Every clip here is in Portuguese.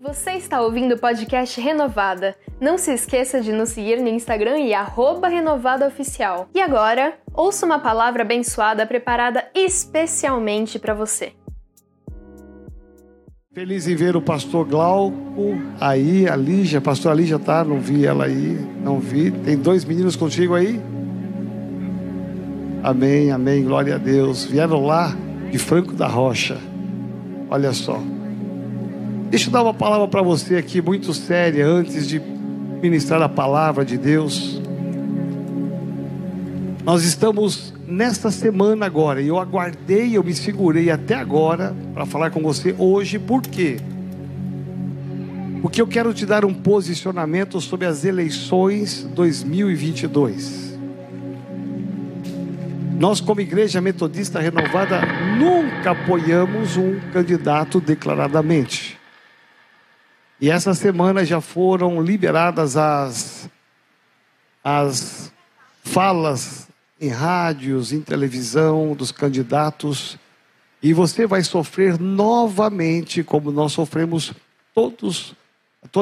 Você está ouvindo o podcast Renovada. Não se esqueça de nos seguir no Instagram e renovadaoficial. E agora, ouça uma palavra abençoada preparada especialmente para você. Feliz em ver o pastor Glauco aí, a Lígia. Pastor Lígia tá? Não vi ela aí, não vi. Tem dois meninos contigo aí? Amém, amém, glória a Deus. Vieram lá de Franco da Rocha. Olha só. Deixa eu dar uma palavra para você aqui, muito séria, antes de ministrar a palavra de Deus. Nós estamos nesta semana agora, e eu aguardei, eu me segurei até agora para falar com você hoje, por quê? Porque eu quero te dar um posicionamento sobre as eleições 2022. Nós, como Igreja Metodista Renovada, nunca apoiamos um candidato declaradamente. E essa semana já foram liberadas as, as falas em rádios, em televisão dos candidatos. E você vai sofrer novamente, como nós sofremos todos,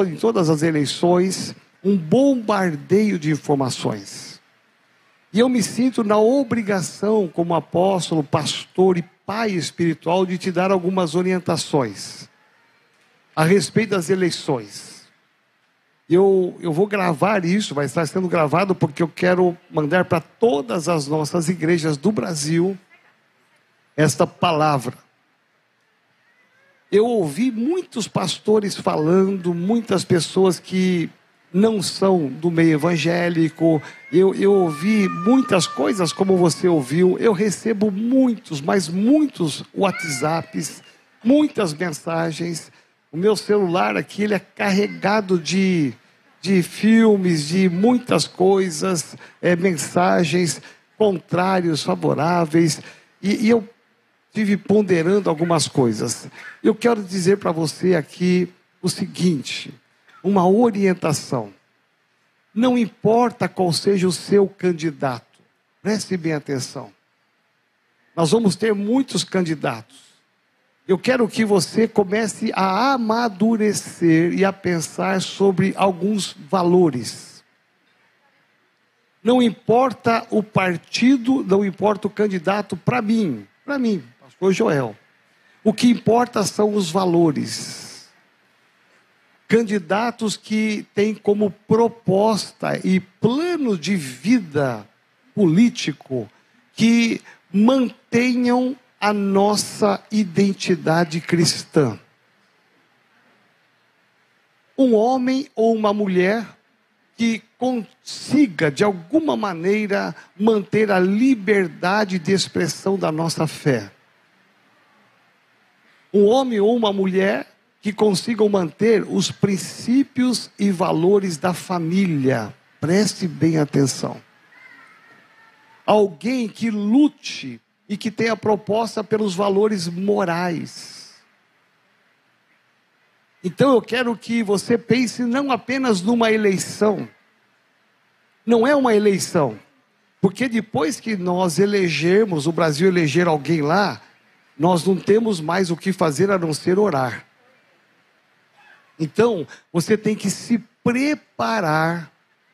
em todas as eleições, um bombardeio de informações. E eu me sinto na obrigação, como apóstolo, pastor e pai espiritual, de te dar algumas orientações a respeito das eleições. Eu, eu vou gravar isso, vai estar sendo gravado porque eu quero mandar para todas as nossas igrejas do Brasil esta palavra. Eu ouvi muitos pastores falando, muitas pessoas que não são do meio evangélico. Eu, eu ouvi muitas coisas como você ouviu. Eu recebo muitos, mas muitos WhatsApps, muitas mensagens o meu celular aqui ele é carregado de, de filmes, de muitas coisas, é, mensagens contrários, favoráveis. E, e eu tive ponderando algumas coisas. Eu quero dizer para você aqui o seguinte: uma orientação. Não importa qual seja o seu candidato, preste bem atenção. Nós vamos ter muitos candidatos. Eu quero que você comece a amadurecer e a pensar sobre alguns valores. Não importa o partido, não importa o candidato, para mim, para mim, pastor Joel. O que importa são os valores. Candidatos que têm como proposta e plano de vida político que mantenham a nossa identidade cristã. Um homem ou uma mulher que consiga, de alguma maneira, manter a liberdade de expressão da nossa fé. Um homem ou uma mulher que consigam manter os princípios e valores da família. Preste bem atenção. Alguém que lute e que tenha proposta pelos valores morais. Então eu quero que você pense não apenas numa eleição, não é uma eleição, porque depois que nós elegermos, o Brasil eleger alguém lá, nós não temos mais o que fazer a não ser orar. Então, você tem que se preparar,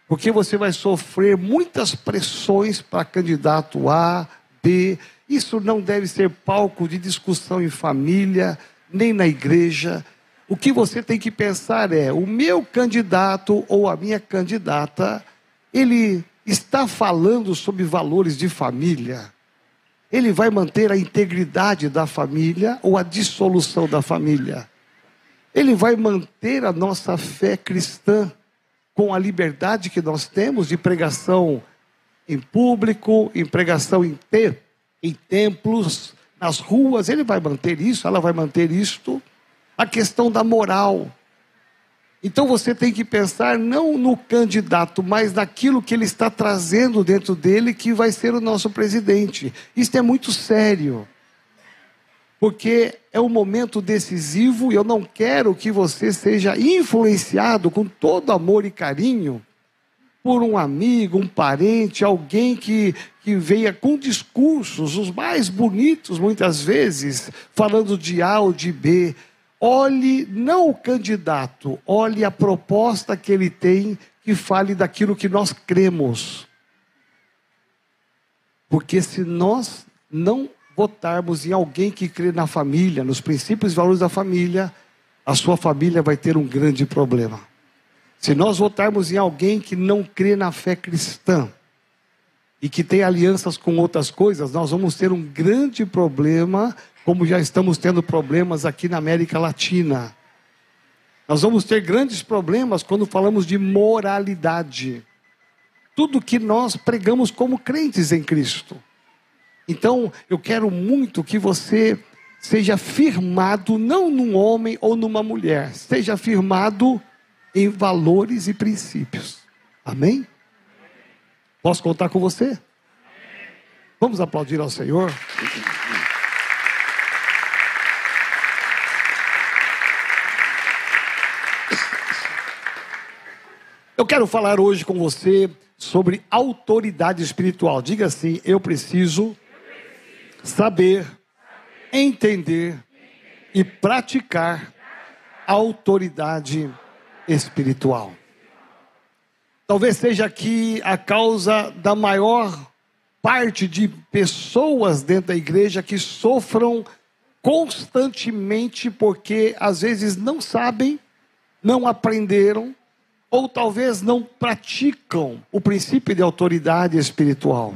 porque você vai sofrer muitas pressões para candidato A, B, isso não deve ser palco de discussão em família, nem na igreja. O que você tem que pensar é: o meu candidato ou a minha candidata, ele está falando sobre valores de família? Ele vai manter a integridade da família ou a dissolução da família? Ele vai manter a nossa fé cristã com a liberdade que nós temos de pregação em público, em pregação em em templos, nas ruas, ele vai manter isso, ela vai manter isto. A questão da moral. Então você tem que pensar não no candidato, mas naquilo que ele está trazendo dentro dele, que vai ser o nosso presidente. Isso é muito sério. Porque é um momento decisivo e eu não quero que você seja influenciado com todo amor e carinho por um amigo, um parente, alguém que, que venha com discursos, os mais bonitos muitas vezes, falando de A ou de B. olhe não o candidato, olhe a proposta que ele tem que fale daquilo que nós cremos. Porque se nós não votarmos em alguém que crê na família, nos princípios e valores da família, a sua família vai ter um grande problema. Se nós votarmos em alguém que não crê na fé cristã e que tem alianças com outras coisas, nós vamos ter um grande problema, como já estamos tendo problemas aqui na América Latina. Nós vamos ter grandes problemas quando falamos de moralidade. Tudo que nós pregamos como crentes em Cristo. Então, eu quero muito que você seja firmado não num homem ou numa mulher, seja firmado em valores e princípios. Amém? Posso contar com você? Vamos aplaudir ao Senhor? Eu quero falar hoje com você sobre autoridade espiritual. Diga assim: eu preciso saber, entender e praticar autoridade espiritual. Talvez seja aqui a causa da maior parte de pessoas dentro da igreja que sofram constantemente porque às vezes não sabem, não aprenderam ou talvez não praticam o princípio de autoridade espiritual.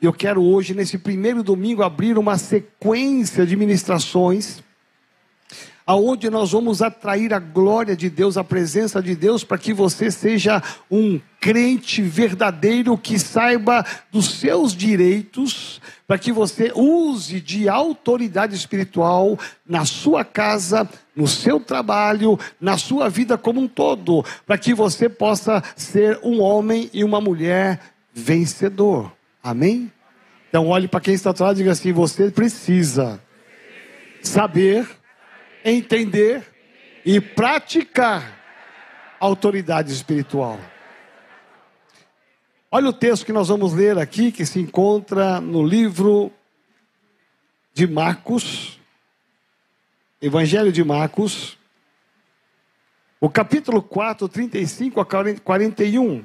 Eu quero hoje, nesse primeiro domingo, abrir uma sequência de ministrações, aonde nós vamos atrair a glória de Deus, a presença de Deus, para que você seja um crente verdadeiro que saiba dos seus direitos, para que você use de autoridade espiritual na sua casa, no seu trabalho, na sua vida como um todo, para que você possa ser um homem e uma mulher vencedor. Amém? Então olhe para quem está atrás e diga assim: você precisa saber, entender e praticar autoridade espiritual. Olha o texto que nós vamos ler aqui, que se encontra no livro de Marcos, Evangelho de Marcos, o capítulo 4, 35 a 41.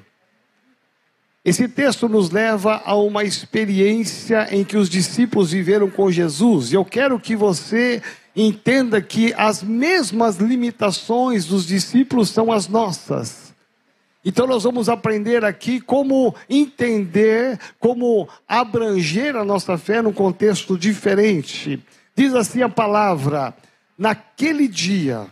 Esse texto nos leva a uma experiência em que os discípulos viveram com Jesus. E eu quero que você entenda que as mesmas limitações dos discípulos são as nossas. Então nós vamos aprender aqui como entender, como abranger a nossa fé num contexto diferente. Diz assim a palavra: naquele dia,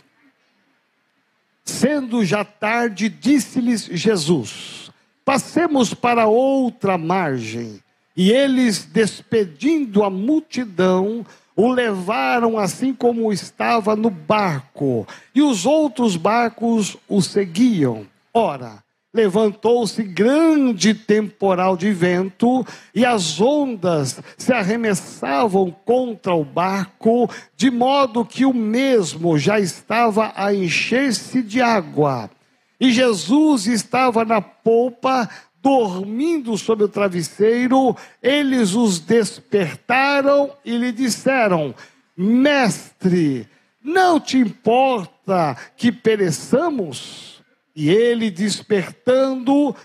sendo já tarde, disse-lhes Jesus: Passemos para outra margem. E eles, despedindo a multidão, o levaram assim como estava no barco, e os outros barcos o seguiam. Ora, levantou-se grande temporal de vento, e as ondas se arremessavam contra o barco, de modo que o mesmo já estava a encher-se de água. E Jesus estava na polpa, dormindo sobre o travesseiro. Eles os despertaram e lhe disseram: Mestre, não te importa que pereçamos? E ele, despertando,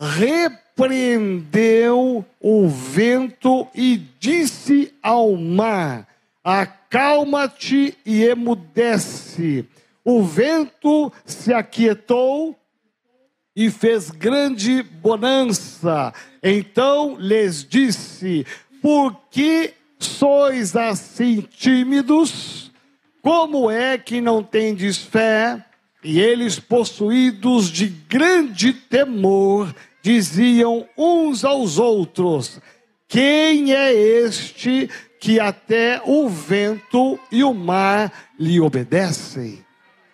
repreendeu o vento e disse ao mar: Acalma-te e emudece. O vento se aquietou e fez grande bonança. Então lhes disse: Por que sois assim tímidos? Como é que não tendes fé? E eles, possuídos de grande temor, diziam uns aos outros: Quem é este que até o vento e o mar lhe obedecem?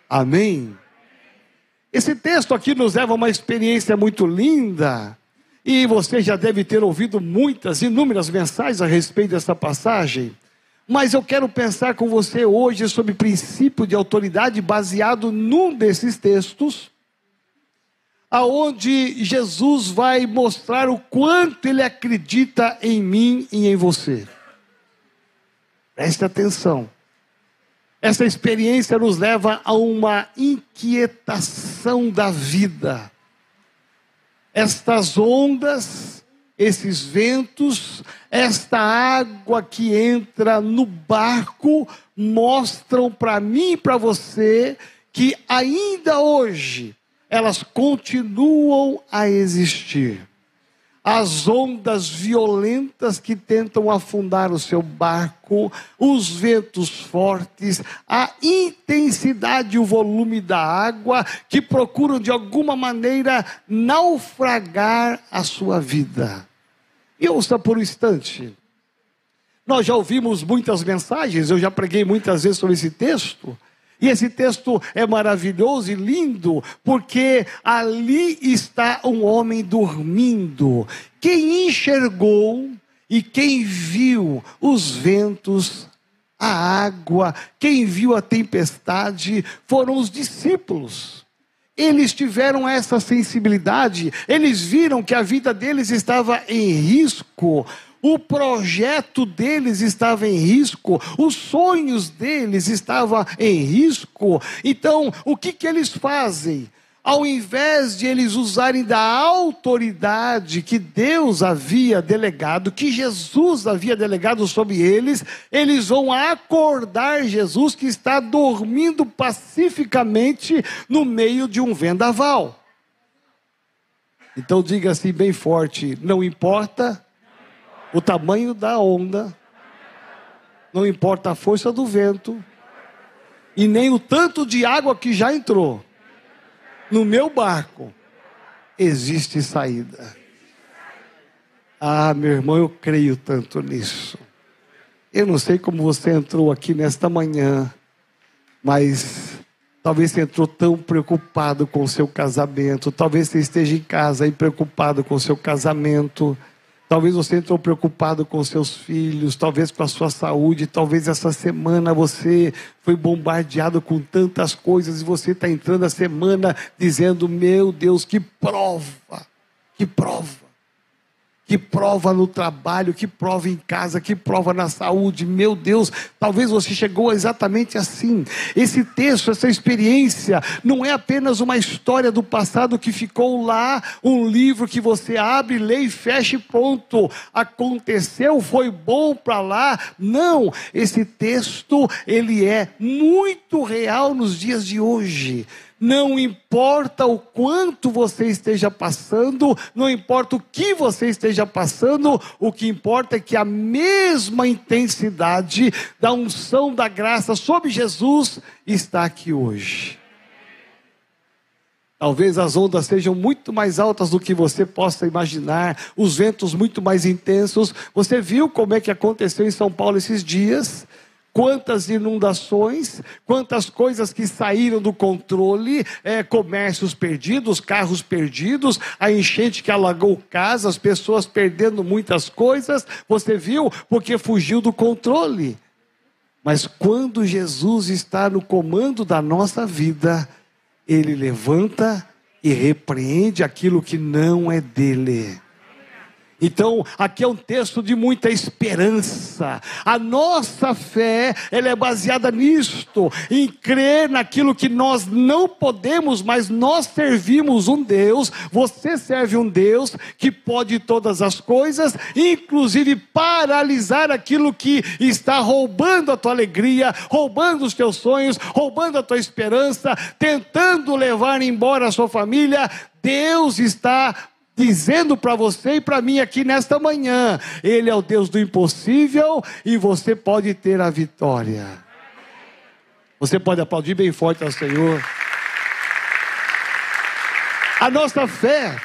Amém? Esse texto aqui nos leva a uma experiência muito linda. E você já deve ter ouvido muitas, inúmeras mensagens a respeito dessa passagem. Mas eu quero pensar com você hoje sobre princípio de autoridade baseado num desses textos, aonde Jesus vai mostrar o quanto ele acredita em mim e em você. Preste atenção. Essa experiência nos leva a uma inquietação da vida. Estas ondas, esses ventos, esta água que entra no barco mostram para mim e para você que ainda hoje elas continuam a existir as ondas violentas que tentam afundar o seu barco, os ventos fortes, a intensidade e o volume da água que procuram de alguma maneira naufragar a sua vida. E ouça por um instante. Nós já ouvimos muitas mensagens, eu já preguei muitas vezes sobre esse texto. E esse texto é maravilhoso e lindo, porque ali está um homem dormindo. Quem enxergou e quem viu os ventos, a água, quem viu a tempestade, foram os discípulos. Eles tiveram essa sensibilidade, eles viram que a vida deles estava em risco, o projeto deles estava em risco, os sonhos deles estavam em risco. Então, o que, que eles fazem? Ao invés de eles usarem da autoridade que Deus havia delegado, que Jesus havia delegado sobre eles, eles vão acordar Jesus que está dormindo pacificamente no meio de um vendaval. Então diga assim bem forte: não importa o tamanho da onda, não importa a força do vento, e nem o tanto de água que já entrou. No meu barco existe saída. Ah, meu irmão, eu creio tanto nisso. Eu não sei como você entrou aqui nesta manhã, mas talvez você entrou tão preocupado com o seu casamento, talvez você esteja em casa e preocupado com o seu casamento Talvez você entrou preocupado com seus filhos, talvez com a sua saúde, talvez essa semana você foi bombardeado com tantas coisas e você está entrando a semana dizendo: Meu Deus, que prova, que prova que prova no trabalho, que prova em casa, que prova na saúde. Meu Deus, talvez você chegou exatamente assim. Esse texto, essa experiência, não é apenas uma história do passado que ficou lá, um livro que você abre, lê e fecha e ponto. Aconteceu, foi bom para lá. Não, esse texto, ele é muito real nos dias de hoje. Não importa o quanto você esteja passando, não importa o que você esteja passando, o que importa é que a mesma intensidade da unção da graça sobre Jesus está aqui hoje. Talvez as ondas sejam muito mais altas do que você possa imaginar, os ventos muito mais intensos. Você viu como é que aconteceu em São Paulo esses dias? Quantas inundações, quantas coisas que saíram do controle, é, comércios perdidos, carros perdidos, a enchente que alagou casas, pessoas perdendo muitas coisas, você viu? Porque fugiu do controle. Mas quando Jesus está no comando da nossa vida, ele levanta e repreende aquilo que não é dele. Então, aqui é um texto de muita esperança. A nossa fé, ela é baseada nisto, em crer naquilo que nós não podemos, mas nós servimos um Deus, você serve um Deus que pode todas as coisas, inclusive paralisar aquilo que está roubando a tua alegria, roubando os teus sonhos, roubando a tua esperança, tentando levar embora a sua família. Deus está dizendo para você e para mim aqui nesta manhã: Ele é o Deus do impossível e você pode ter a vitória. Você pode aplaudir bem forte ao Senhor. A nossa fé,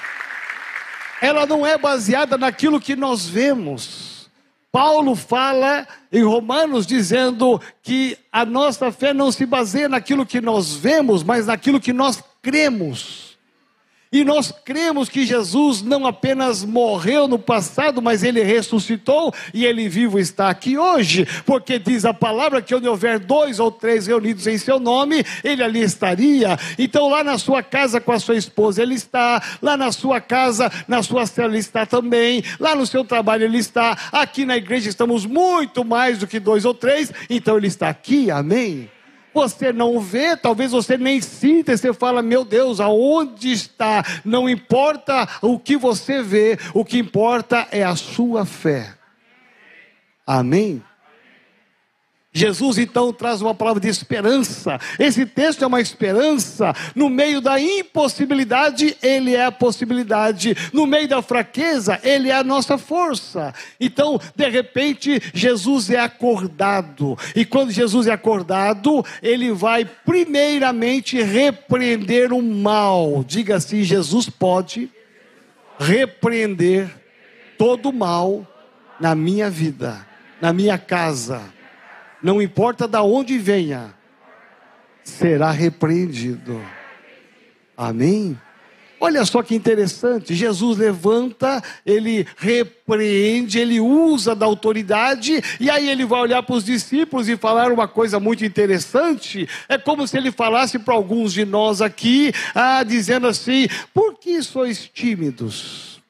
ela não é baseada naquilo que nós vemos. Paulo fala em Romanos dizendo que a nossa fé não se baseia naquilo que nós vemos, mas naquilo que nós cremos. E nós cremos que Jesus não apenas morreu no passado, mas ele ressuscitou e ele vivo está aqui hoje, porque diz a palavra que onde houver dois ou três reunidos em seu nome, ele ali estaria. Então, lá na sua casa com a sua esposa, ele está, lá na sua casa, na sua cela, ele está também, lá no seu trabalho, ele está, aqui na igreja estamos muito mais do que dois ou três, então ele está aqui, amém? Você não vê, talvez você nem sinta, e você fala: Meu Deus, aonde está? Não importa o que você vê, o que importa é a sua fé. Amém? Jesus então traz uma palavra de esperança. Esse texto é uma esperança. No meio da impossibilidade, ele é a possibilidade. No meio da fraqueza, ele é a nossa força. Então, de repente, Jesus é acordado. E quando Jesus é acordado, ele vai primeiramente repreender o mal. Diga assim: Jesus pode repreender todo o mal na minha vida, na minha casa não importa de onde venha, será repreendido. Amém? Olha só que interessante, Jesus levanta, ele repreende, ele usa da autoridade, e aí ele vai olhar para os discípulos e falar uma coisa muito interessante. É como se ele falasse para alguns de nós aqui, ah, dizendo assim: por que sois tímidos?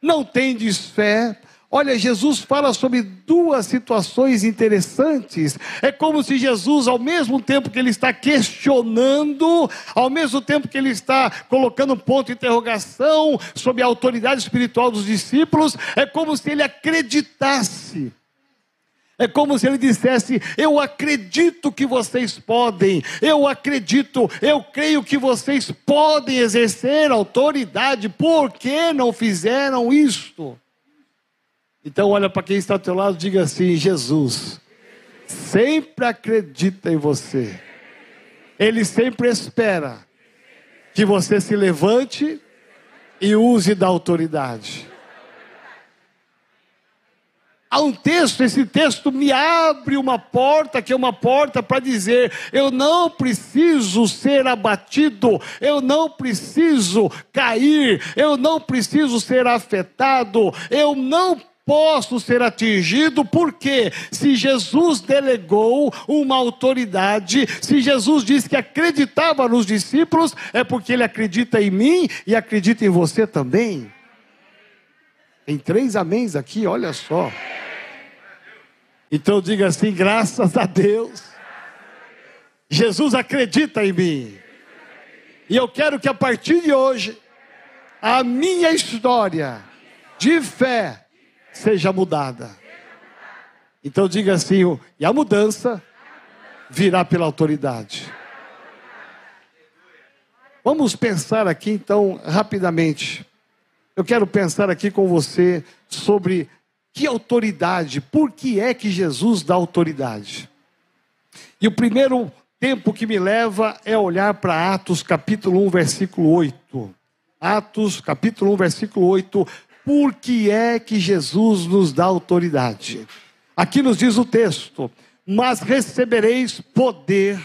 Não tendes fé? Olha, Jesus fala sobre duas situações interessantes. É como se Jesus, ao mesmo tempo que ele está questionando, ao mesmo tempo que ele está colocando ponto de interrogação sobre a autoridade espiritual dos discípulos, é como se ele acreditasse. É como se ele dissesse: Eu acredito que vocês podem, eu acredito, eu creio que vocês podem exercer autoridade, por que não fizeram isto? Então, olha para quem está ao teu lado, diga assim: Jesus sempre acredita em você. Ele sempre espera que você se levante e use da autoridade. Há um texto, esse texto me abre uma porta, que é uma porta para dizer: eu não preciso ser abatido, eu não preciso cair, eu não preciso ser afetado, eu não posso ser atingido, porque se Jesus delegou uma autoridade, se Jesus disse que acreditava nos discípulos, é porque ele acredita em mim e acredita em você também. Tem três améns aqui, olha só. Então diga assim: graças a Deus, Jesus acredita em mim. E eu quero que a partir de hoje, a minha história de fé seja mudada. Então diga assim: e a mudança virá pela autoridade. Vamos pensar aqui então rapidamente. Eu quero pensar aqui com você sobre que autoridade, por que é que Jesus dá autoridade? E o primeiro tempo que me leva é olhar para Atos capítulo 1, versículo 8. Atos capítulo 1, versículo 8 por que é que Jesus nos dá autoridade? Aqui nos diz o texto: Mas recebereis poder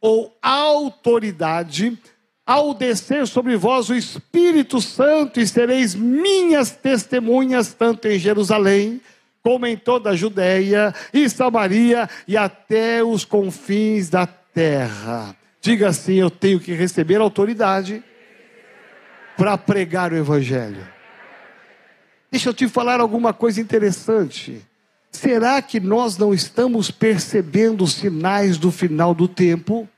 ou autoridade ao descer sobre vós o Espírito Santo, e sereis minhas testemunhas, tanto em Jerusalém, como em toda a Judéia e Samaria e até os confins da terra. Diga assim: eu tenho que receber autoridade para pregar o Evangelho. Deixa eu te falar alguma coisa interessante. Será que nós não estamos percebendo os sinais do final do tempo?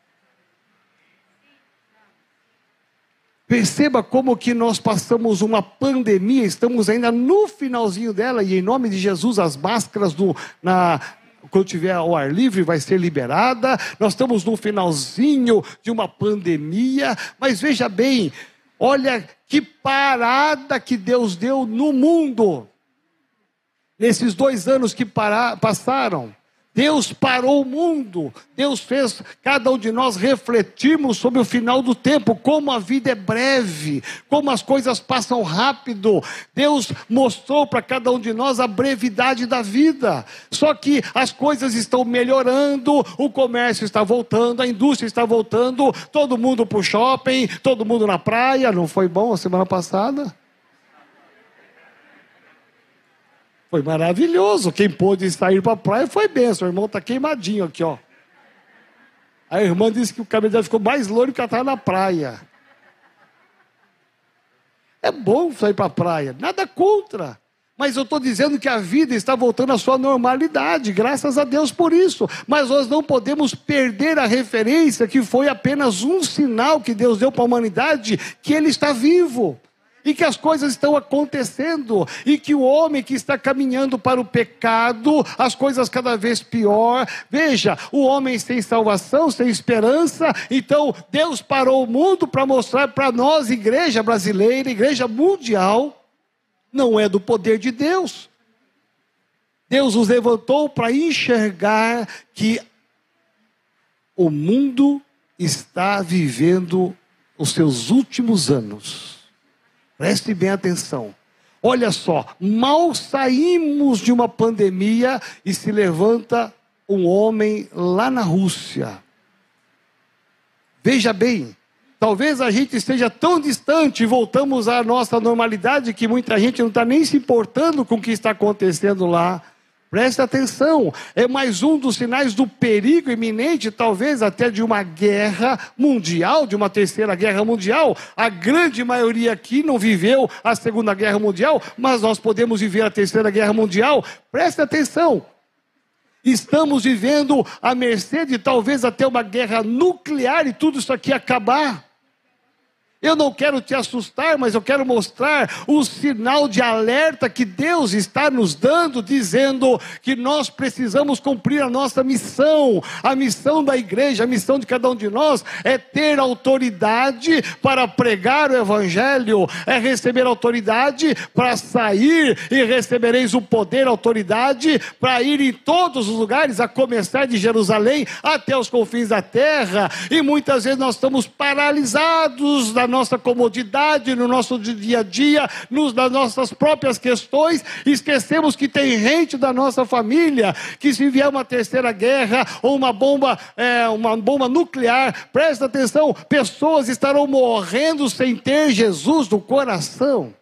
Perceba como que nós passamos uma pandemia, estamos ainda no finalzinho dela, e em nome de Jesus, as máscaras do, na, quando tiver ao ar livre vai ser liberada. Nós estamos no finalzinho de uma pandemia, mas veja bem, olha que parada que Deus deu no mundo. Nesses dois anos que para, passaram, Deus parou o mundo, Deus fez cada um de nós refletirmos sobre o final do tempo, como a vida é breve, como as coisas passam rápido. Deus mostrou para cada um de nós a brevidade da vida. Só que as coisas estão melhorando, o comércio está voltando, a indústria está voltando, todo mundo para o shopping, todo mundo na praia. Não foi bom a semana passada? Foi maravilhoso. Quem pôde sair para a praia foi benção. O irmão está queimadinho aqui, ó. A irmã disse que o cabelo dela ficou mais loiro que ela estava na praia. É bom sair para a praia, nada contra. Mas eu estou dizendo que a vida está voltando à sua normalidade, graças a Deus por isso. Mas nós não podemos perder a referência que foi apenas um sinal que Deus deu para a humanidade que Ele está vivo e que as coisas estão acontecendo, e que o homem que está caminhando para o pecado, as coisas cada vez pior. Veja, o homem sem salvação, sem esperança, então Deus parou o mundo para mostrar para nós, igreja brasileira, igreja mundial, não é do poder de Deus. Deus os levantou para enxergar que o mundo está vivendo os seus últimos anos Preste bem atenção. Olha só, mal saímos de uma pandemia e se levanta um homem lá na Rússia. Veja bem, talvez a gente esteja tão distante e voltamos à nossa normalidade que muita gente não está nem se importando com o que está acontecendo lá. Preste atenção, é mais um dos sinais do perigo iminente, talvez até de uma guerra mundial, de uma terceira guerra mundial. A grande maioria aqui não viveu a Segunda Guerra Mundial, mas nós podemos viver a Terceira Guerra Mundial. Preste atenção, estamos vivendo à mercê de talvez até uma guerra nuclear e tudo isso aqui acabar. Eu não quero te assustar, mas eu quero mostrar o sinal de alerta que Deus está nos dando, dizendo que nós precisamos cumprir a nossa missão. A missão da igreja, a missão de cada um de nós é ter autoridade para pregar o evangelho, é receber autoridade para sair e recebereis o poder, autoridade para ir em todos os lugares, a começar de Jerusalém até os confins da terra. E muitas vezes nós estamos paralisados da nossa comodidade, no nosso dia a dia, nos, nas nossas próprias questões, esquecemos que tem gente da nossa família que se vier uma terceira guerra ou uma bomba, é, uma bomba nuclear, presta atenção, pessoas estarão morrendo sem ter Jesus no coração.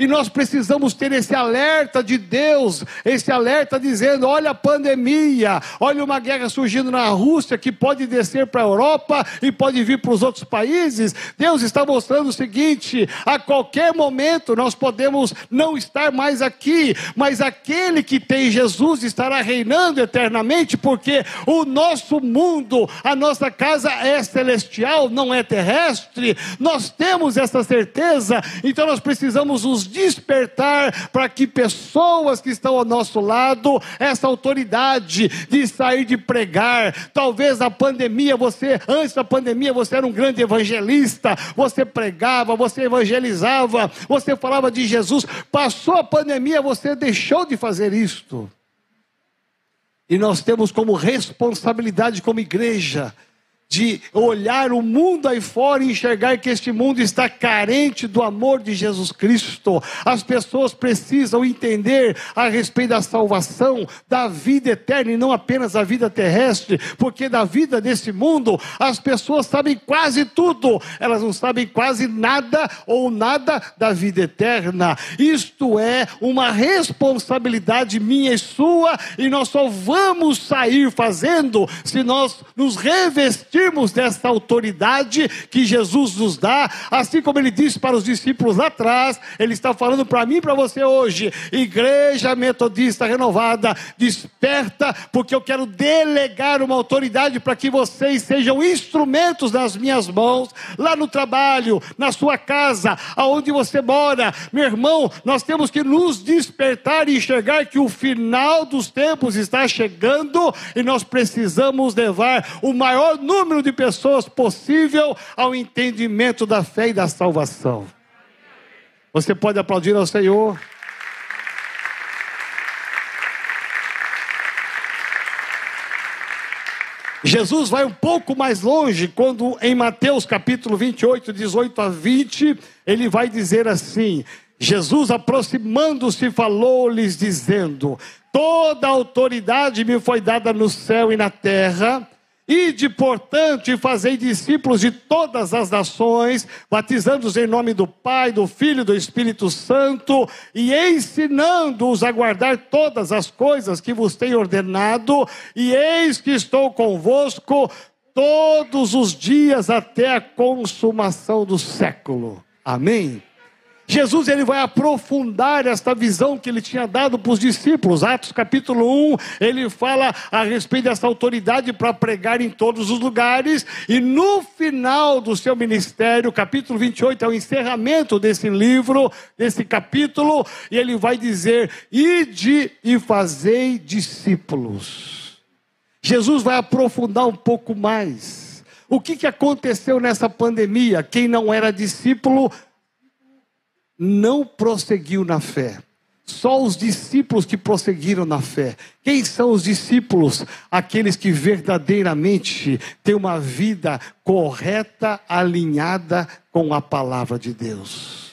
E nós precisamos ter esse alerta de Deus, esse alerta dizendo: olha a pandemia, olha uma guerra surgindo na Rússia que pode descer para a Europa e pode vir para os outros países. Deus está mostrando o seguinte: a qualquer momento nós podemos não estar mais aqui, mas aquele que tem Jesus estará reinando eternamente, porque o nosso mundo, a nossa casa é celestial, não é terrestre. Nós temos essa certeza, então nós precisamos nos despertar para que pessoas que estão ao nosso lado, essa autoridade de sair de pregar. Talvez na pandemia você, antes da pandemia, você era um grande evangelista, você pregava, você evangelizava, você falava de Jesus. Passou a pandemia, você deixou de fazer isto. E nós temos como responsabilidade, como igreja, de olhar o mundo aí fora e enxergar que este mundo está carente do amor de Jesus Cristo. As pessoas precisam entender a respeito da salvação, da vida eterna e não apenas a vida terrestre, porque da vida desse mundo as pessoas sabem quase tudo, elas não sabem quase nada ou nada da vida eterna. Isto é uma responsabilidade minha e sua, e nós só vamos sair fazendo se nós nos revestirmos vestirmos dessa autoridade que Jesus nos dá, assim como ele disse para os discípulos lá atrás, ele está falando para mim e para você hoje, Igreja Metodista Renovada, desperta, porque eu quero delegar uma autoridade para que vocês sejam instrumentos nas minhas mãos, lá no trabalho, na sua casa, aonde você mora. Meu irmão, nós temos que nos despertar e enxergar que o final dos tempos está chegando e nós precisamos levar o maior número número de pessoas possível ao entendimento da fé e da salvação. Você pode aplaudir ao Senhor. Jesus vai um pouco mais longe quando em Mateus capítulo 28, 18 a 20, ele vai dizer assim: Jesus aproximando-se falou-lhes dizendo: Toda autoridade me foi dada no céu e na terra. Ide, portanto, e fazei discípulos de todas as nações, batizando-os em nome do Pai, do Filho e do Espírito Santo, e ensinando-os a guardar todas as coisas que vos tenho ordenado, e eis que estou convosco todos os dias até a consumação do século. Amém? Jesus ele vai aprofundar esta visão que ele tinha dado para os discípulos. Atos capítulo 1, ele fala a respeito dessa autoridade para pregar em todos os lugares. E no final do seu ministério, capítulo 28, é o encerramento desse livro, desse capítulo, e ele vai dizer: Ide e fazei discípulos. Jesus vai aprofundar um pouco mais. O que, que aconteceu nessa pandemia? Quem não era discípulo não prosseguiu na fé. Só os discípulos que prosseguiram na fé. Quem são os discípulos? Aqueles que verdadeiramente têm uma vida correta, alinhada com a palavra de Deus.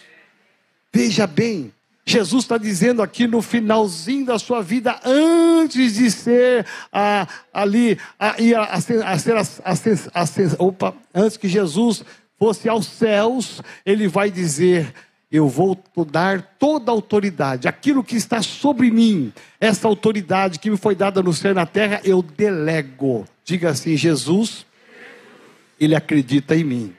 Veja bem, Jesus está dizendo aqui no finalzinho da sua vida, antes de ser ah, ali, ah, a, a, ser, a, a, opa, antes que Jesus fosse aos céus, ele vai dizer: eu vou dar toda a autoridade, aquilo que está sobre mim, essa autoridade que me foi dada no céu e na terra, eu delego. Diga assim: Jesus, ele acredita em mim.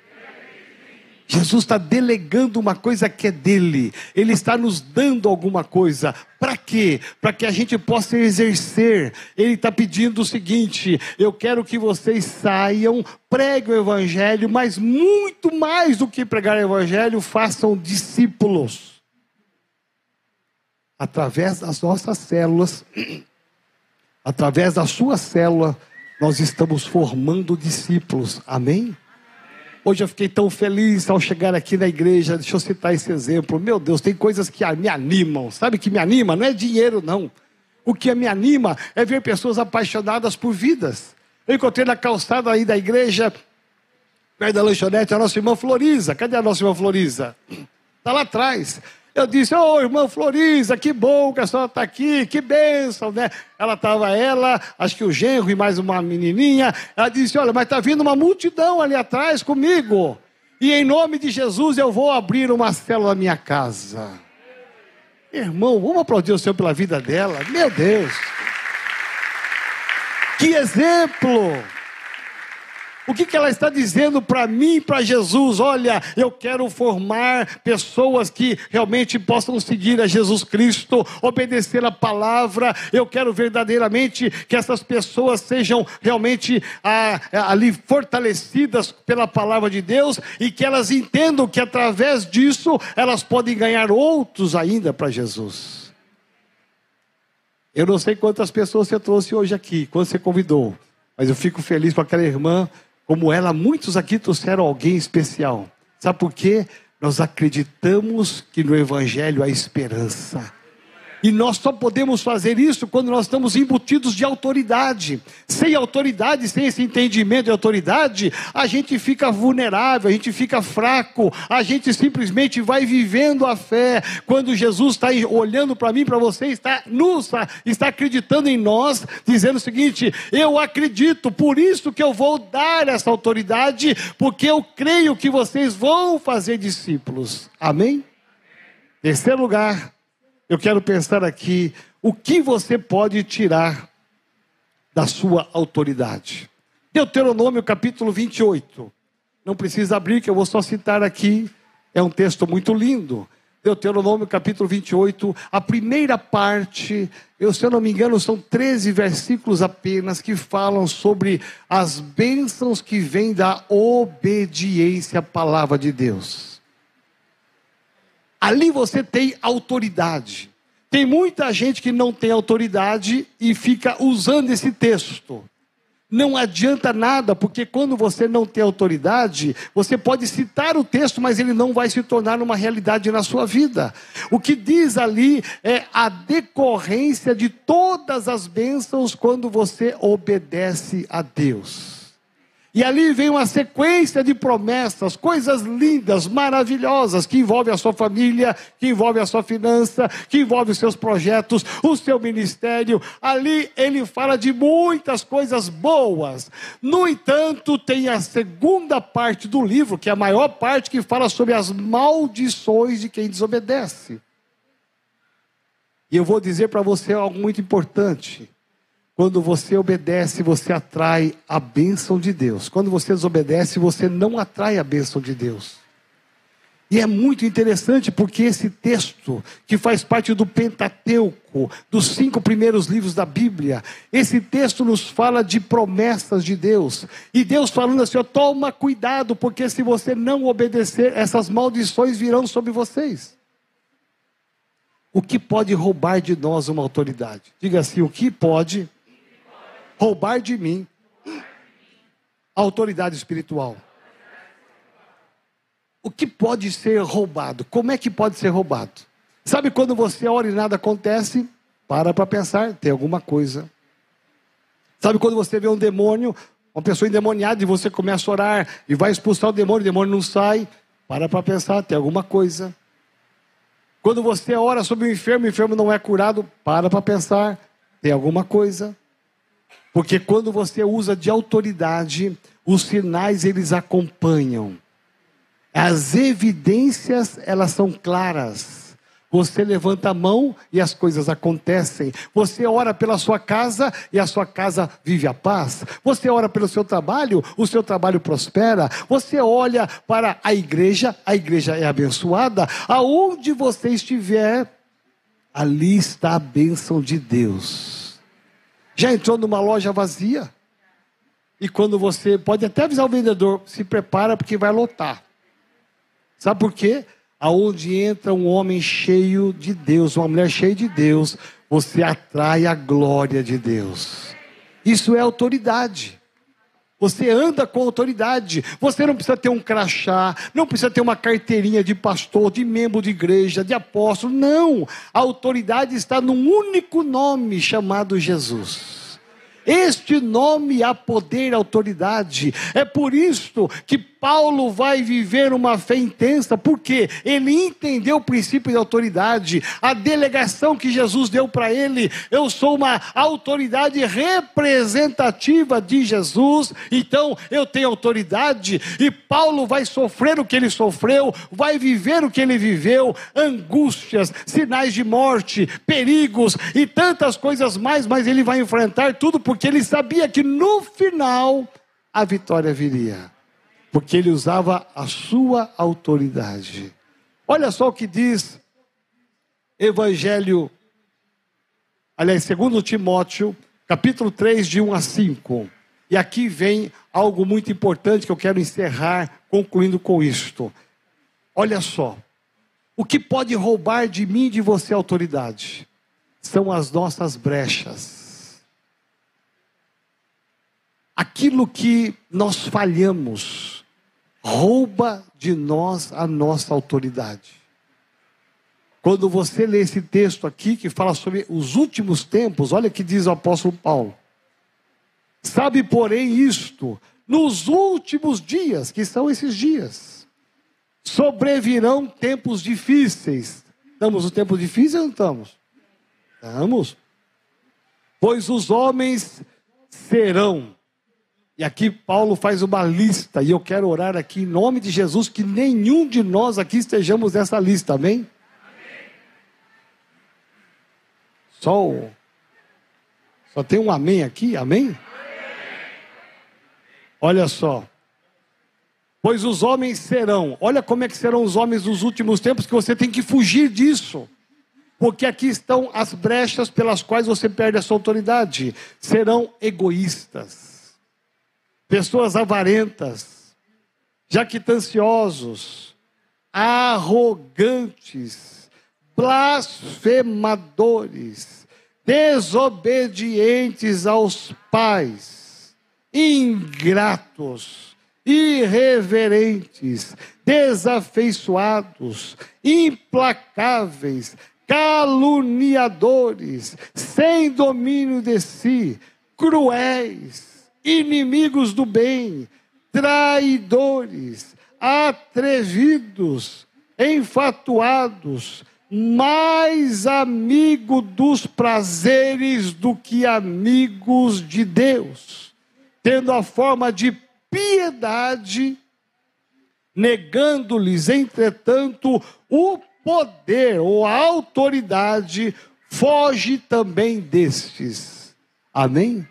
Jesus está delegando uma coisa que é dele, ele está nos dando alguma coisa. Para quê? Para que a gente possa exercer. Ele está pedindo o seguinte: eu quero que vocês saiam, preguem o Evangelho, mas muito mais do que pregar o Evangelho, façam discípulos. Através das nossas células, através da sua célula, nós estamos formando discípulos. Amém? Hoje eu fiquei tão feliz ao chegar aqui na igreja. Deixa eu citar esse exemplo. Meu Deus, tem coisas que me animam. Sabe que me anima? Não é dinheiro, não. O que me anima é ver pessoas apaixonadas por vidas. Eu encontrei na calçada aí da igreja, perto da lanchonete, a nossa irmã Floriza. Cadê a nossa irmã Floriza? Está lá atrás. Eu disse, ô oh, irmã Floriza, que bom que a senhora está aqui, que bênção, né? Ela estava, ela, acho que o genro e mais uma menininha. Ela disse, olha, mas está vindo uma multidão ali atrás comigo. E em nome de Jesus eu vou abrir uma célula na minha casa. Irmão, vamos aplaudir o Senhor pela vida dela. Meu Deus. Que exemplo! O que, que ela está dizendo para mim e para Jesus? Olha, eu quero formar pessoas que realmente possam seguir a Jesus Cristo, obedecer a palavra. Eu quero verdadeiramente que essas pessoas sejam realmente ah, ali fortalecidas pela palavra de Deus e que elas entendam que através disso elas podem ganhar outros ainda para Jesus. Eu não sei quantas pessoas você trouxe hoje aqui, quando você convidou, mas eu fico feliz com aquela irmã como ela, muitos aqui trouxeram alguém especial. Sabe por quê? Nós acreditamos que no Evangelho há esperança. E nós só podemos fazer isso quando nós estamos embutidos de autoridade. Sem autoridade, sem esse entendimento de autoridade, a gente fica vulnerável, a gente fica fraco, a gente simplesmente vai vivendo a fé. Quando Jesus está olhando para mim, para você, está nos, está acreditando em nós, dizendo o seguinte: eu acredito, por isso que eu vou dar essa autoridade, porque eu creio que vocês vão fazer discípulos. Amém? Terceiro lugar, eu quero pensar aqui o que você pode tirar da sua autoridade. Deuteronômio capítulo 28. Não precisa abrir, que eu vou só citar aqui. É um texto muito lindo. Deuteronômio capítulo 28, a primeira parte, eu, se eu não me engano, são 13 versículos apenas que falam sobre as bênçãos que vêm da obediência à palavra de Deus. Ali você tem autoridade. Tem muita gente que não tem autoridade e fica usando esse texto. Não adianta nada, porque quando você não tem autoridade, você pode citar o texto, mas ele não vai se tornar uma realidade na sua vida. O que diz ali é a decorrência de todas as bênçãos quando você obedece a Deus. E ali vem uma sequência de promessas, coisas lindas, maravilhosas, que envolvem a sua família, que envolvem a sua finança, que envolvem os seus projetos, o seu ministério. Ali ele fala de muitas coisas boas. No entanto, tem a segunda parte do livro, que é a maior parte, que fala sobre as maldições de quem desobedece. E eu vou dizer para você algo muito importante. Quando você obedece, você atrai a bênção de Deus. Quando você desobedece, você não atrai a bênção de Deus. E é muito interessante porque esse texto, que faz parte do Pentateuco, dos cinco primeiros livros da Bíblia, esse texto nos fala de promessas de Deus. E Deus falando assim: ó, toma cuidado, porque se você não obedecer, essas maldições virão sobre vocês. O que pode roubar de nós uma autoridade? Diga assim: o que pode roubar de mim a autoridade espiritual? o que pode ser roubado? Como é que pode ser roubado? Sabe quando você ora e nada acontece? Para para pensar, tem alguma coisa. Sabe quando você vê um demônio, uma pessoa endemoniada, e você começa a orar e vai expulsar o demônio, o demônio não sai? Para para pensar, tem alguma coisa. Quando você ora sobre o enfermo, o enfermo não é curado, para para pensar, tem alguma coisa. Porque quando você usa de autoridade, os sinais eles acompanham. As evidências, elas são claras. Você levanta a mão e as coisas acontecem. Você ora pela sua casa e a sua casa vive a paz. Você ora pelo seu trabalho, o seu trabalho prospera. Você olha para a igreja, a igreja é abençoada. Aonde você estiver, ali está a bênção de Deus. Já entrou numa loja vazia? E quando você pode até avisar o vendedor, se prepara porque vai lotar. Sabe por quê? Aonde entra um homem cheio de Deus, uma mulher cheia de Deus, você atrai a glória de Deus. Isso é autoridade. Você anda com autoridade. Você não precisa ter um crachá, não precisa ter uma carteirinha de pastor, de membro de igreja, de apóstolo. Não. A autoridade está num único nome chamado Jesus. Este nome há poder autoridade. É por isso que Paulo vai viver uma fé intensa, porque ele entendeu o princípio de autoridade, a delegação que Jesus deu para ele. Eu sou uma autoridade representativa de Jesus, então eu tenho autoridade. E Paulo vai sofrer o que ele sofreu, vai viver o que ele viveu: angústias, sinais de morte, perigos e tantas coisas mais, mas ele vai enfrentar tudo porque ele sabia que no final a vitória viria porque ele usava a sua autoridade. Olha só o que diz Evangelho, aliás, segundo Timóteo, capítulo 3, de 1 a 5. E aqui vem algo muito importante que eu quero encerrar concluindo com isto. Olha só, o que pode roubar de mim e de você autoridade? São as nossas brechas aquilo que nós falhamos rouba de nós a nossa autoridade. Quando você lê esse texto aqui que fala sobre os últimos tempos, olha o que diz o apóstolo Paulo. Sabe, porém, isto, nos últimos dias, que são esses dias, sobrevirão tempos difíceis. Estamos no tempo difícil ou não estamos? Estamos. Pois os homens serão e aqui Paulo faz uma lista, e eu quero orar aqui em nome de Jesus que nenhum de nós aqui estejamos nessa lista, amém? amém. Só, só tem um amém aqui, amém? amém? Olha só. Pois os homens serão, olha como é que serão os homens nos últimos tempos, que você tem que fugir disso. Porque aqui estão as brechas pelas quais você perde a sua autoridade. Serão egoístas pessoas avarentas, jactanciosos, arrogantes, blasfemadores, desobedientes aos pais, ingratos, irreverentes, desafeiçoados, implacáveis, caluniadores, sem domínio de si, cruéis, inimigos do bem, traidores, atrevidos, enfatuados, mais amigo dos prazeres do que amigos de Deus, tendo a forma de piedade, negando-lhes, entretanto, o poder ou a autoridade, foge também destes. Amém?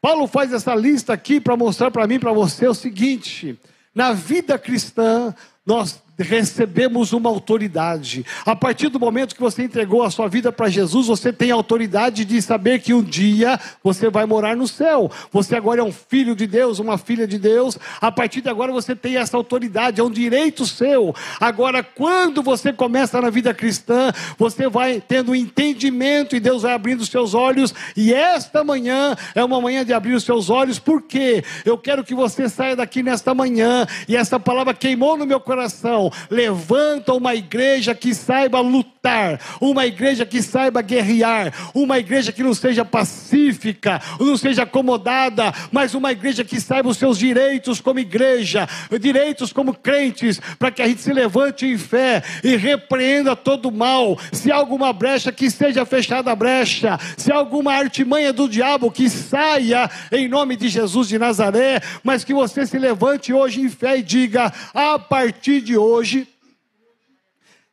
Paulo faz essa lista aqui para mostrar para mim, para você o seguinte: na vida cristã, nós recebemos uma autoridade. A partir do momento que você entregou a sua vida para Jesus, você tem autoridade de saber que um dia você vai morar no céu. Você agora é um filho de Deus, uma filha de Deus. A partir de agora você tem essa autoridade, é um direito seu. Agora, quando você começa na vida cristã, você vai tendo entendimento e Deus vai abrindo os seus olhos. E esta manhã é uma manhã de abrir os seus olhos, porque eu quero que você saia daqui nesta manhã e essa palavra queimou no meu coração levanta uma igreja que saiba lutar, uma igreja que saiba guerrear, uma igreja que não seja pacífica, não seja acomodada, mas uma igreja que saiba os seus direitos como igreja, direitos como crentes, para que a gente se levante em fé e repreenda todo mal. Se há alguma brecha, que seja fechada a brecha, se há alguma artimanha do diabo, que saia em nome de Jesus de Nazaré, mas que você se levante hoje em fé e diga: a partir de hoje hoje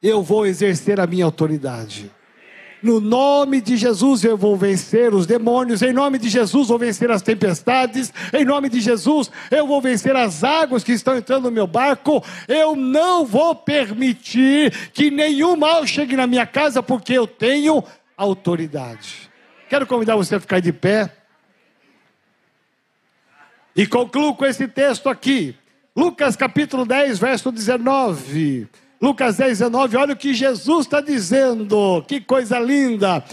eu vou exercer a minha autoridade. No nome de Jesus eu vou vencer os demônios, em nome de Jesus vou vencer as tempestades, em nome de Jesus eu vou vencer as águas que estão entrando no meu barco. Eu não vou permitir que nenhum mal chegue na minha casa, porque eu tenho autoridade. Quero convidar você a ficar de pé. E concluo com esse texto aqui. Lucas capítulo 10, verso 19. Lucas 10, 19, olha o que Jesus está dizendo, que coisa linda.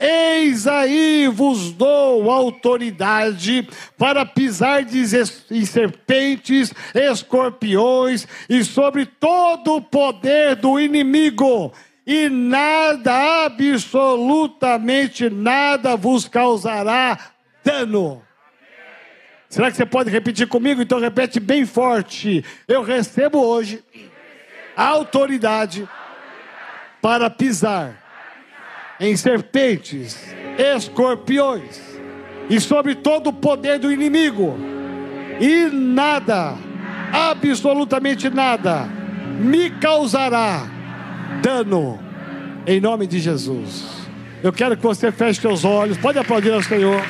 Eis aí vos dou autoridade para pisar em serpentes, escorpiões e sobre todo o poder do inimigo, e nada, absolutamente nada vos causará dano. Será que você pode repetir comigo? Então repete bem forte. Eu recebo hoje a autoridade para pisar em serpentes, escorpiões e sobre todo o poder do inimigo. E nada, absolutamente nada, me causará dano em nome de Jesus. Eu quero que você feche seus olhos. Pode aplaudir ao Senhor.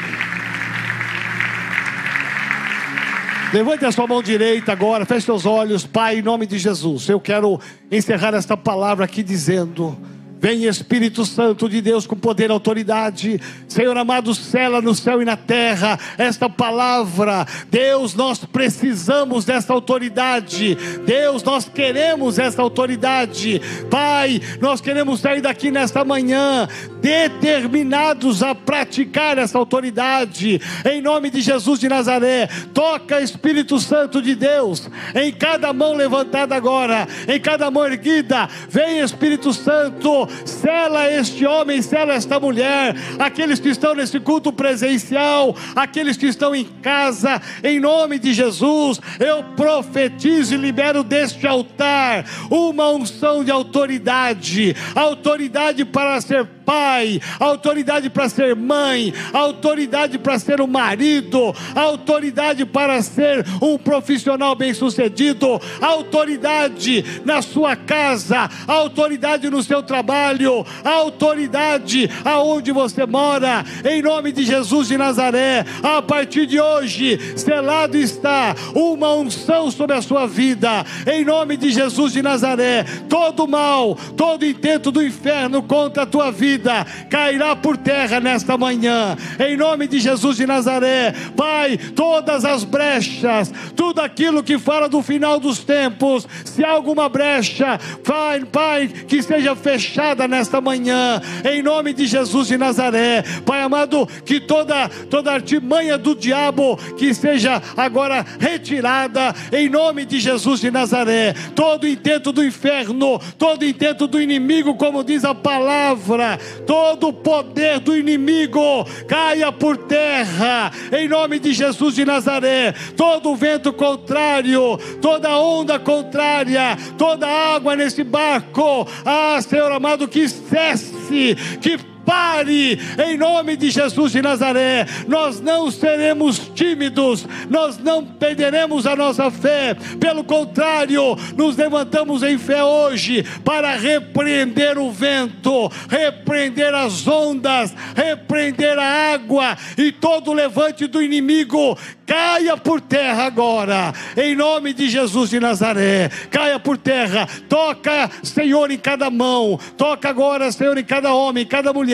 Levante a sua mão direita agora, feche seus olhos, Pai, em nome de Jesus. Eu quero encerrar esta palavra aqui dizendo Vem Espírito Santo de Deus com poder e autoridade. Senhor amado, cela no céu e na terra esta palavra. Deus, nós precisamos dessa autoridade. Deus, nós queremos essa autoridade. Pai, nós queremos sair daqui nesta manhã determinados a praticar essa autoridade. Em nome de Jesus de Nazaré, toca Espírito Santo de Deus em cada mão levantada agora, em cada mão erguida. Vem Espírito Santo Sela este homem, sela esta mulher, aqueles que estão nesse culto presencial, aqueles que estão em casa, em nome de Jesus, eu profetizo e libero deste altar uma unção de autoridade, autoridade para ser pai, autoridade para ser mãe, autoridade para ser um marido, autoridade para ser um profissional bem-sucedido, autoridade na sua casa, autoridade no seu trabalho, autoridade aonde você mora, em nome de Jesus de Nazaré, a partir de hoje, selado está uma unção sobre a sua vida, em nome de Jesus de Nazaré, todo mal, todo intento do inferno contra a tua vida vida cairá por terra nesta manhã, em nome de Jesus de Nazaré. Pai, todas as brechas, tudo aquilo que fala do final dos tempos, se há alguma brecha, Pai, Pai, que seja fechada nesta manhã, em nome de Jesus de Nazaré. Pai amado, que toda, toda artimanha do diabo que seja agora retirada, em nome de Jesus de Nazaré. Todo intento do inferno, todo intento do inimigo, como diz a palavra, todo o poder do inimigo caia por terra, em nome de Jesus de Nazaré. Todo o vento contrário, toda onda contrária, toda água nesse barco, ah, Senhor amado, que cesse, que pare, em nome de Jesus de Nazaré. Nós não seremos tímidos, nós não perderemos a nossa fé, pelo contrário, nos levantamos em fé hoje para repreender o vento, repreender as ondas, repreender a água e todo levante do inimigo. Caia por terra agora, em nome de Jesus de Nazaré, caia por terra, toca, Senhor, em cada mão, toca agora, Senhor, em cada homem, em cada mulher,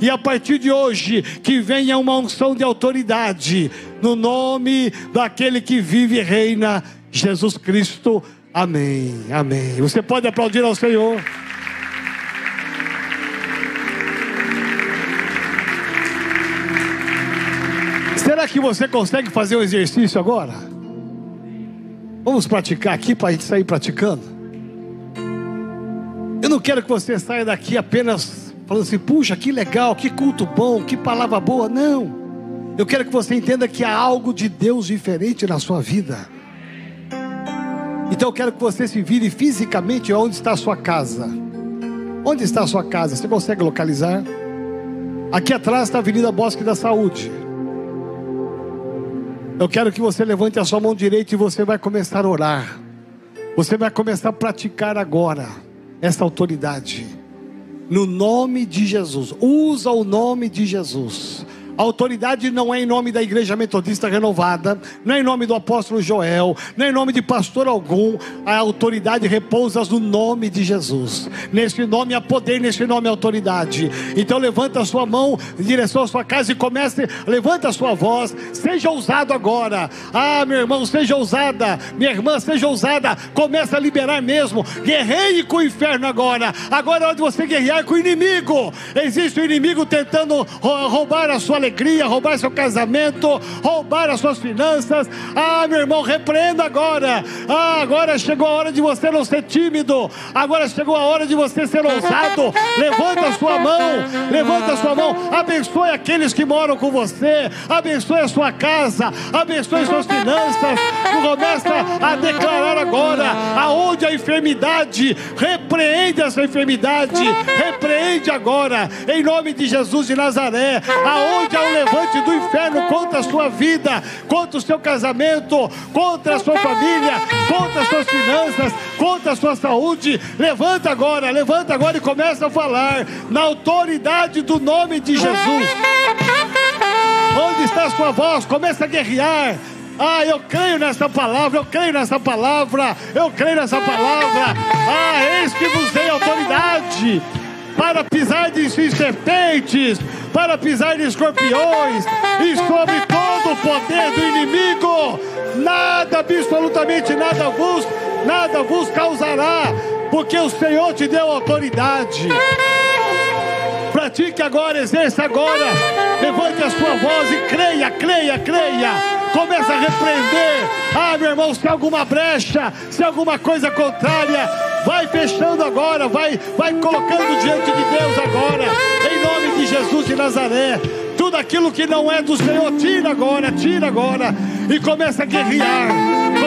e a partir de hoje, que venha uma unção de autoridade, no nome daquele que vive e reina, Jesus Cristo. Amém, amém. Você pode aplaudir ao Senhor. Será que você consegue fazer o exercício agora? Vamos praticar aqui para a gente sair praticando? Eu não quero que você saia daqui apenas falando assim, puxa, que legal, que culto bom, que palavra boa. Não. Eu quero que você entenda que há algo de Deus diferente na sua vida. Então eu quero que você se vire fisicamente onde está a sua casa. Onde está a sua casa? Você consegue localizar? Aqui atrás está a Avenida Bosque da Saúde. Eu quero que você levante a sua mão direita e você vai começar a orar. Você vai começar a praticar agora essa autoridade. No nome de Jesus. Usa o nome de Jesus. A autoridade não é em nome da Igreja Metodista Renovada, não é em nome do apóstolo Joel, não é em nome de pastor algum. A autoridade repousa no nome de Jesus. Nesse nome há poder, nesse nome há autoridade. Então levanta a sua mão em direção à sua casa e comece, levanta a sua voz, seja ousado agora. Ah, meu irmão, seja ousada, minha irmã, seja ousada. Começa a liberar mesmo. Guerreie com o inferno agora. Agora é hora de você guerrear com o inimigo. Existe o um inimigo tentando roubar a sua alegria roubar seu casamento, roubar as suas finanças. Ah, meu irmão, repreenda agora. Ah, agora chegou a hora de você não ser tímido. Agora chegou a hora de você ser ousado. Levanta a sua mão, levanta a sua mão. Abençoe aqueles que moram com você. Abençoe a sua casa, abençoe suas finanças. Começa a declarar agora aonde a enfermidade, repreende essa enfermidade, repreende agora, em nome de Jesus de Nazaré, aonde o levante do inferno contra a sua vida, contra o seu casamento, contra a sua família, contra as suas finanças, contra a sua saúde. Levanta agora, levanta agora e começa a falar na autoridade do nome de Jesus. Onde está a sua voz? Começa a guerrear. Ah, eu creio nessa palavra, eu creio nessa palavra, eu creio nessa palavra. Ah, eis que vos dei autoridade para pisar de serpentes, para pisar em escorpiões e sobre todo o poder do inimigo. Nada, absolutamente nada vos, nada vos causará, porque o Senhor te deu autoridade. Pratique agora, exerça agora. Levante a sua voz e creia, creia, creia. Começa a repreender. Ah, meu irmão, se alguma brecha, se alguma coisa contrária, vai fechando agora, vai, vai colocando diante de Deus agora, em nome de Jesus de Nazaré. Tudo aquilo que não é do Senhor, tira agora, tira agora e começa a guerrear,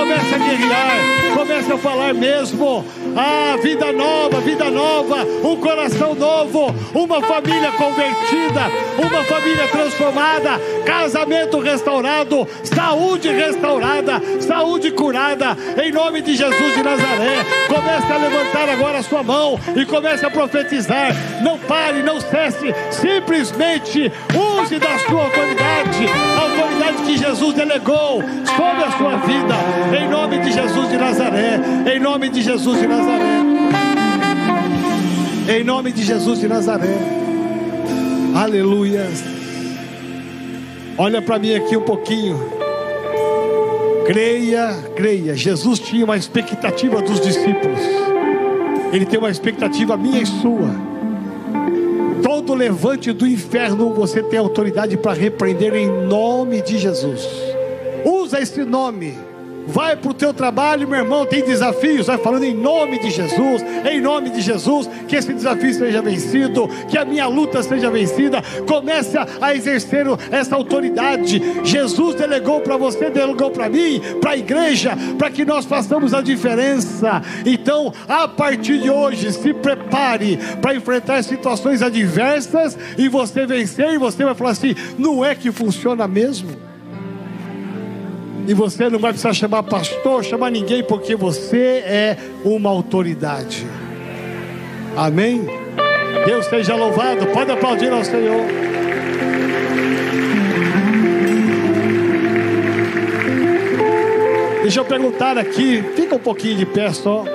começa a guerrear, começa a falar mesmo. Ah, vida nova, vida nova, um coração novo, uma família convertida, uma família transformada, casamento restaurado, saúde restaurada, saúde curada, em nome de Jesus de Nazaré. Comece a levantar agora a sua mão e comece a profetizar. Não pare, não cesse, simplesmente use da sua autoridade, a autoridade que Jesus delegou sobre a sua vida, em nome de Jesus de Nazaré, em nome de Jesus de Nazaré. Em nome de Jesus de Nazaré. Aleluia. Olha para mim aqui um pouquinho. Creia, creia. Jesus tinha uma expectativa dos discípulos. Ele tem uma expectativa minha e sua. Todo levante do inferno você tem autoridade para repreender em nome de Jesus. Usa esse nome Vai para o teu trabalho, meu irmão, tem desafios. Vai falando em nome de Jesus, em nome de Jesus, que esse desafio seja vencido, que a minha luta seja vencida. Comece a exercer essa autoridade. Jesus delegou para você, delegou para mim, para a igreja, para que nós façamos a diferença. Então, a partir de hoje, se prepare para enfrentar situações adversas e você vencer. E você vai falar assim: não é que funciona mesmo? E você não vai precisar chamar pastor, chamar ninguém, porque você é uma autoridade. Amém? Deus seja louvado. Pode aplaudir ao Senhor. Deixa eu perguntar aqui, fica um pouquinho de pé só.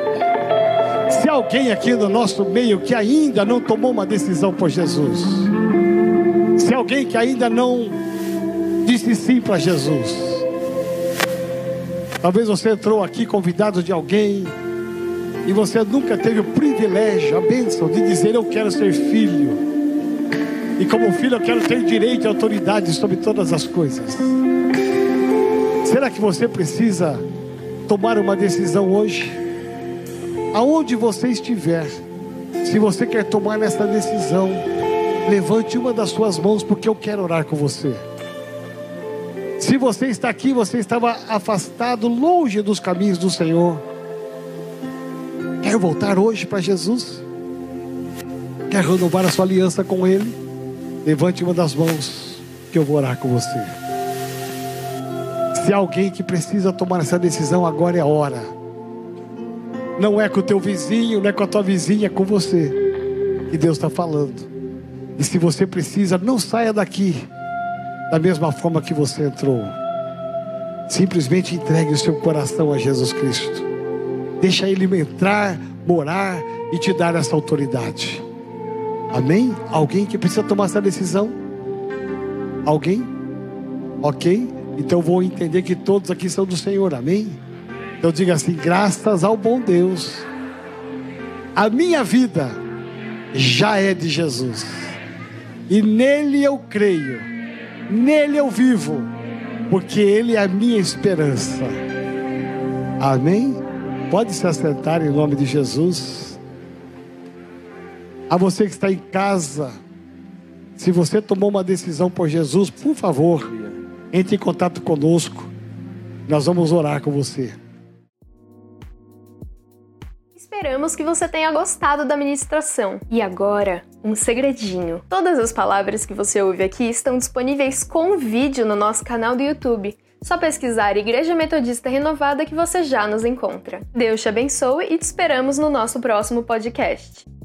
Se alguém aqui no nosso meio que ainda não tomou uma decisão por Jesus, se alguém que ainda não disse sim para Jesus, Talvez você entrou aqui convidado de alguém e você nunca teve o privilégio, a bênção de dizer: Eu quero ser filho. E como filho, eu quero ter direito e autoridade sobre todas as coisas. Será que você precisa tomar uma decisão hoje? Aonde você estiver, se você quer tomar essa decisão, levante uma das suas mãos, porque eu quero orar com você. Se você está aqui, você estava afastado, longe dos caminhos do Senhor. Quer voltar hoje para Jesus? Quer renovar a sua aliança com Ele? Levante uma das mãos, que eu vou orar com você. Se há alguém que precisa tomar essa decisão, agora é a hora. Não é com o teu vizinho, não é com a tua vizinha, é com você. Que Deus está falando. E se você precisa, não saia daqui da mesma forma que você entrou. Simplesmente entregue o seu coração a Jesus Cristo. Deixa Ele entrar, morar e te dar essa autoridade. Amém? Alguém que precisa tomar essa decisão? Alguém? Ok? Então vou entender que todos aqui são do Senhor. Amém? Então diga assim: graças ao bom Deus, a minha vida já é de Jesus. E nele eu creio Nele eu vivo, porque Ele é a minha esperança. Amém? Pode se assentar em nome de Jesus. A você que está em casa, se você tomou uma decisão por Jesus, por favor, entre em contato conosco. Nós vamos orar com você. Esperamos que você tenha gostado da ministração. E agora, um segredinho. Todas as palavras que você ouve aqui estão disponíveis com vídeo no nosso canal do YouTube. Só pesquisar Igreja Metodista Renovada que você já nos encontra. Deus te abençoe e te esperamos no nosso próximo podcast.